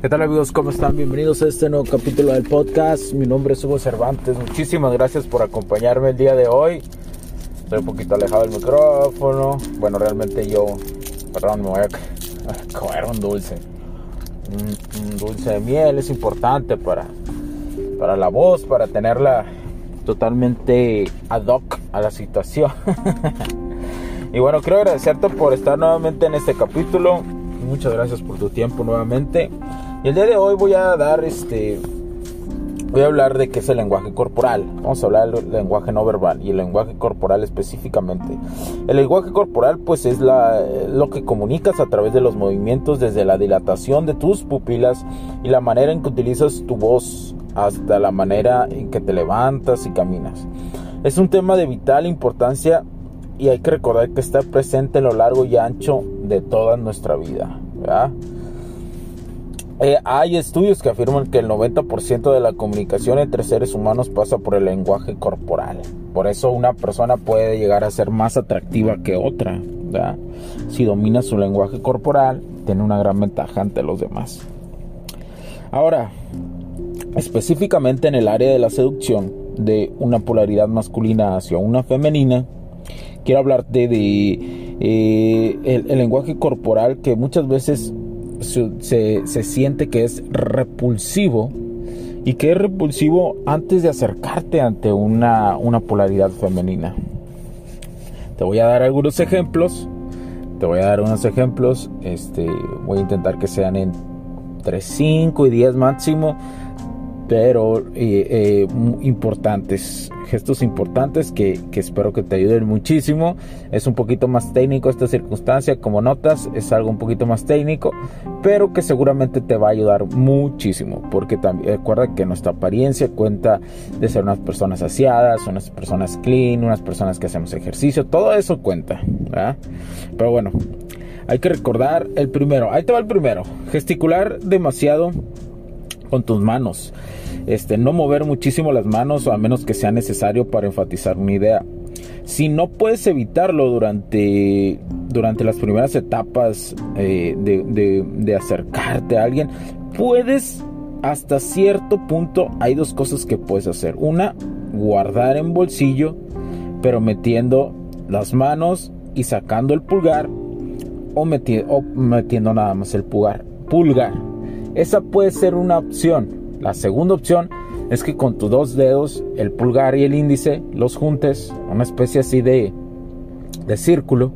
¿Qué tal amigos? ¿Cómo están? Bienvenidos a este nuevo capítulo del podcast. Mi nombre es Hugo Cervantes. Muchísimas gracias por acompañarme el día de hoy. Estoy un poquito alejado del micrófono. Bueno, realmente yo, perdón, me voy a comer un dulce. Un, dulce de miel es importante para, para la voz, para tenerla totalmente ad hoc a la situación. y bueno, quiero agradecerte por estar nuevamente en este capítulo. Muchas gracias por tu tiempo nuevamente. Y el día de hoy voy a dar este. Voy a hablar de qué es el lenguaje corporal. Vamos a hablar del lenguaje no verbal y el lenguaje corporal específicamente. El lenguaje corporal pues es lo que comunicas a través de los movimientos desde la dilatación de tus pupilas y la manera en que utilizas tu voz hasta la manera en que te levantas y caminas. Es un tema de vital importancia y hay que recordar que está presente en lo largo y ancho de toda nuestra vida. ¿verdad? Eh, hay estudios que afirman que el 90% de la comunicación entre seres humanos pasa por el lenguaje corporal. Por eso una persona puede llegar a ser más atractiva que otra. Si domina su lenguaje corporal, tiene una gran ventaja ante los demás. Ahora, específicamente en el área de la seducción, de una polaridad masculina hacia una femenina, quiero hablarte de eh, el lenguaje corporal que muchas veces se, siente que es repulsivo y que es repulsivo antes de acercarte ante una, una polaridad femenina. Te voy a dar algunos ejemplos. Te voy a dar unos ejemplos. Este, voy a intentar que sean entre 5 y 10 máximo pero eh, eh, importantes, gestos importantes que, espero que te ayuden muchísimo. Es un poquito más técnico esta circunstancia, como notas, es algo un poquito más técnico, pero que seguramente te va a ayudar muchísimo, porque también recuerda que nuestra apariencia cuenta de ser unas personas aseadas, unas personas clean, unas personas que hacemos ejercicio, todo eso cuenta, Pero bueno, hay que recordar el primero, ahí te va el primero, gesticular demasiado con tus manos. Este, no mover muchísimo las manos a menos que sea necesario para enfatizar una idea. Si no puedes evitarlo durante, durante las primeras etapas eh, de, acercarte a alguien, puedes hasta cierto punto hay dos cosas que puedes hacer. Una, guardar en bolsillo, pero metiendo las manos y sacando el pulgar o, o metiendo nada más el pulgar. Pulgar. Esa puede ser una opción. La segunda opción es que con tus dos dedos, el pulgar y el índice, los juntes, una especie así de, de círculo,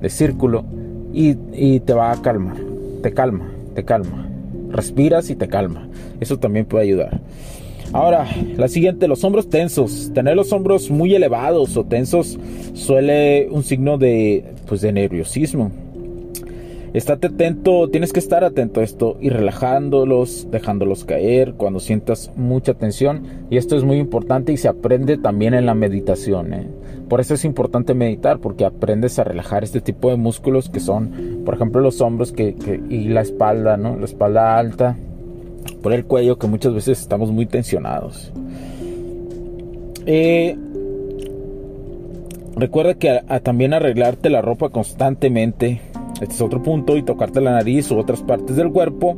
de círculo, y, y te va a calmar, te calma, te calma. Respiras y te calma. Eso también puede ayudar. Ahora, la siguiente, los hombros tensos. Tener los hombros muy elevados o tensos suele un signo de, pues, de nerviosismo. Estate atento, tienes que estar atento a esto y relajándolos, dejándolos caer cuando sientas mucha tensión. Y esto es muy importante y se aprende también en la meditación. ¿eh? Por eso es importante meditar, porque aprendes a relajar este tipo de músculos que son, por ejemplo, los hombros que, y la espalda, ¿no? La espalda alta, por el cuello, que muchas veces estamos muy tensionados. Eh, recuerda que también arreglarte la ropa constantemente este es otro punto. Y tocarte la nariz u otras partes del cuerpo.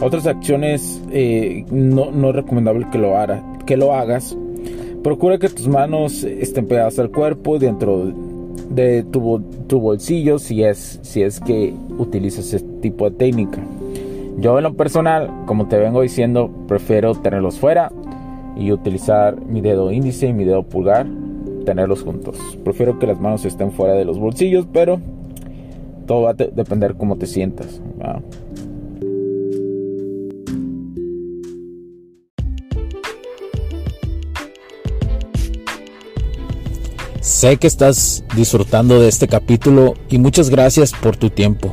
Otras acciones eh, no, es recomendable que lo, que lo hagas. Procura que tus manos estén pegadas al cuerpo dentro de tu, tu, bolsillo si es, si es que utilizas este tipo de técnica. Yo en lo personal, como te vengo diciendo, prefiero tenerlos fuera y utilizar mi dedo índice y mi dedo pulgar, tenerlos juntos. Prefiero que las manos estén fuera de los bolsillos, pero va a depender cómo te sientas. Sé que estás disfrutando de este capítulo y muchas gracias por tu tiempo.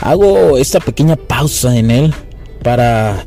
Hago esta pequeña pausa en él para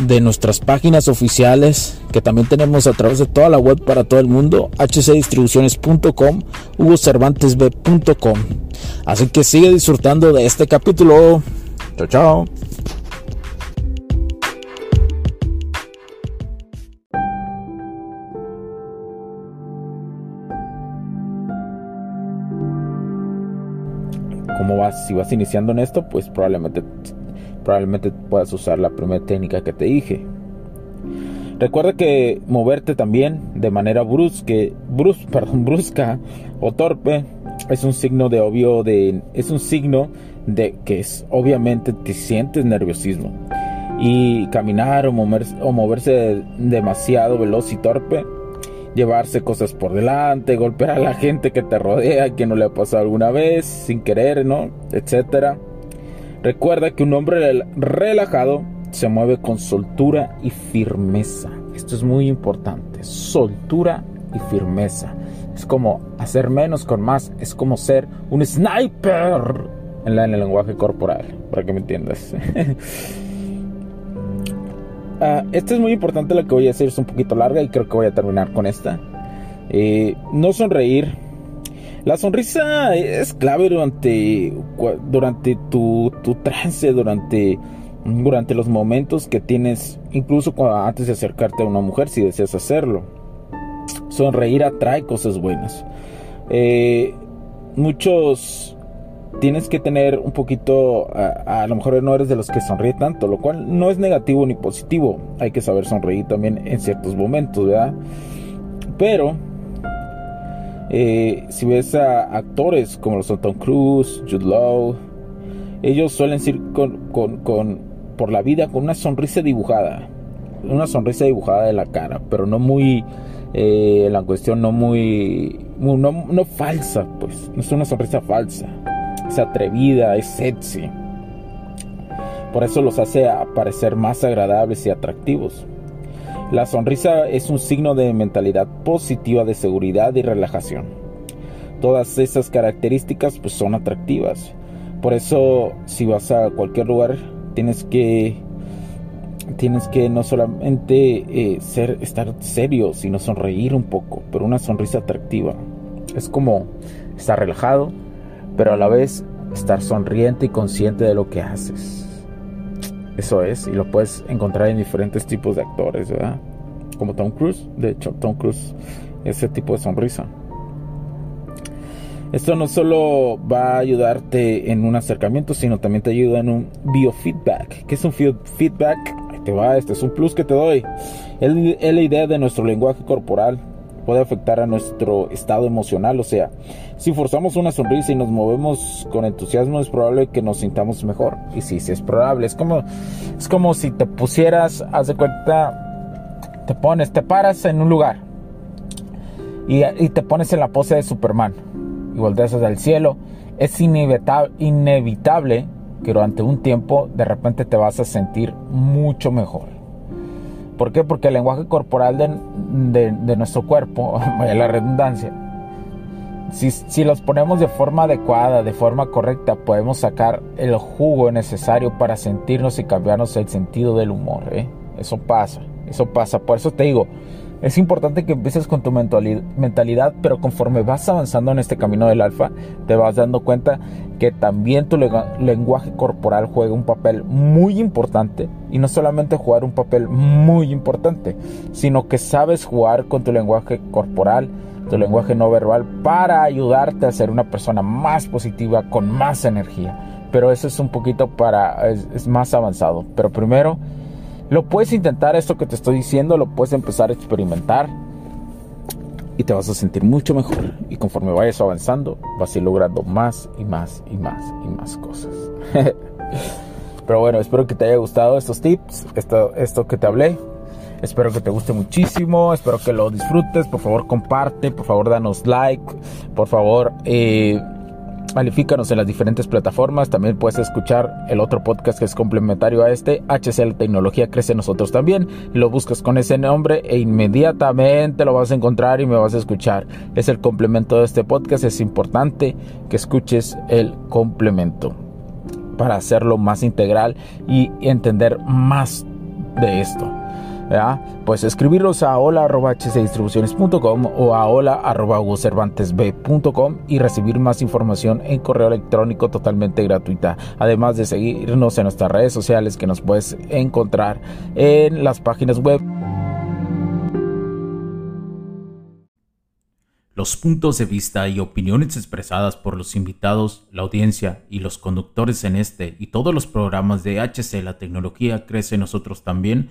de nuestras páginas oficiales que también tenemos a través de toda la web para todo el mundo, hcdistribuciones.com, hugocervantesb.com. Así que sigue disfrutando de este capítulo. Chao, chao. ¿Cómo vas? Si vas iniciando en esto, pues probablemente probablemente puedas usar la primera técnica que te dije. Recuerda que moverte también de manera brusque, brusca o torpe es un signo de obvio de es un signo de que es obviamente te sientes nerviosismo. Y caminar o moverse, o moverse demasiado veloz y torpe, llevarse cosas por delante, golpear a la gente que te rodea, que no le ha pasado alguna vez, sin querer, ¿no? etcétera Recuerda que un hombre relajado se mueve con soltura y firmeza. Esto es muy importante. Soltura y firmeza. Es como hacer menos con más. Es como ser un sniper en, el lenguaje corporal. Para que me entiendas. uh, esto es muy importante. Lo que voy a hacer es un poquito larga y creo que voy a terminar con esta. Eh, no sonreír la sonrisa es clave durante, durante tu, trance, durante, durante los momentos que tienes, incluso antes de acercarte a una mujer, si deseas hacerlo. Sonreír atrae cosas buenas. Eh, muchos tienes que tener un poquito, a, a, lo mejor no eres de los que sonríe tanto, lo cual no es negativo ni positivo. Hay que saber sonreír también en ciertos momentos, ¿verdad? Pero eh, si ves a actores como los Tom Cruise, Jude Law, ellos suelen ir con, por la vida con una sonrisa dibujada. Una sonrisa dibujada de la cara, pero no muy. Eh, la cuestión no muy. no, no falsa, pues. No es una sonrisa falsa. Es atrevida, es sexy. Por eso los hace parecer más agradables y atractivos. La sonrisa es un signo de mentalidad positiva de seguridad y relajación. Todas esas características pues, son atractivas. Por eso si vas a cualquier lugar tienes que tienes que no solamente eh, ser estar serio, sino sonreír un poco, pero una sonrisa atractiva. Es como estar relajado, pero a la vez estar sonriente y consciente de lo que haces. Eso es, y lo puedes encontrar en diferentes tipos de actores, ¿verdad? Como Tom Cruise. De hecho, Tom Cruise, ese tipo de sonrisa. Esto no solo va a ayudarte en un acercamiento, sino también te ayuda en un biofeedback. ¿Qué es un feedback? Ahí te va, este es un plus que te doy. Es la idea de nuestro lenguaje corporal puede afectar a nuestro estado emocional. O sea, si forzamos una sonrisa y nos movemos con entusiasmo, es probable que nos sintamos mejor. Y sí, sí es probable. Es como, es como si te pusieras, haz de cuenta, te pones, te paras en un lugar y, te pones en la pose de Superman y volteas hacia el cielo. Es inevitable, inevitable que durante un tiempo de repente te vas a sentir mucho mejor. ¿Por qué? Porque el lenguaje corporal de, nuestro cuerpo, vaya la redundancia, si, los ponemos de forma adecuada, de forma correcta, podemos sacar el jugo necesario para sentirnos y cambiarnos el sentido del humor. ¿eh? Eso pasa, eso pasa. Por eso te digo, es importante que empieces con tu mentalidad, pero conforme vas avanzando en este camino del alfa, te vas dando cuenta que también tu lenguaje corporal juega un papel muy importante. Y no solamente jugar un papel muy importante, sino que sabes jugar con tu lenguaje corporal, tu lenguaje no verbal, para ayudarte a ser una persona más positiva, con más energía. Pero eso es un poquito para, es más avanzado. Pero primero lo puedes intentar, esto que te estoy diciendo, lo puedes empezar a experimentar. y te vas a sentir mucho mejor. Y conforme vayas avanzando, vas a ir logrando más y más y más y más cosas. Pero bueno, espero que te haya gustado estos tips, esto, esto que te hablé. Espero que te guste muchísimo, espero que lo disfrutes. Por favor, comparte, por favor, danos like, por favor, eh, Califícanos en las diferentes plataformas. También puedes escuchar el otro podcast que es complementario a este. HCL Tecnología Crece Nosotros también. Lo buscas con ese nombre e inmediatamente lo vas a encontrar y me vas a escuchar. Es el complemento de este podcast. Es importante que escuches el complemento para hacerlo más integral y entender más de esto. Pues escribirlos a hola.hcdistribuciones.com o a hola.cervantesb.com y recibir más información en correo electrónico totalmente gratuita. Además de seguirnos en nuestras redes sociales que nos puedes encontrar en las páginas web. Los puntos de vista y opiniones expresadas por los invitados, la audiencia y los conductores en este y todos los programas de HC La Tecnología Crece Nosotros también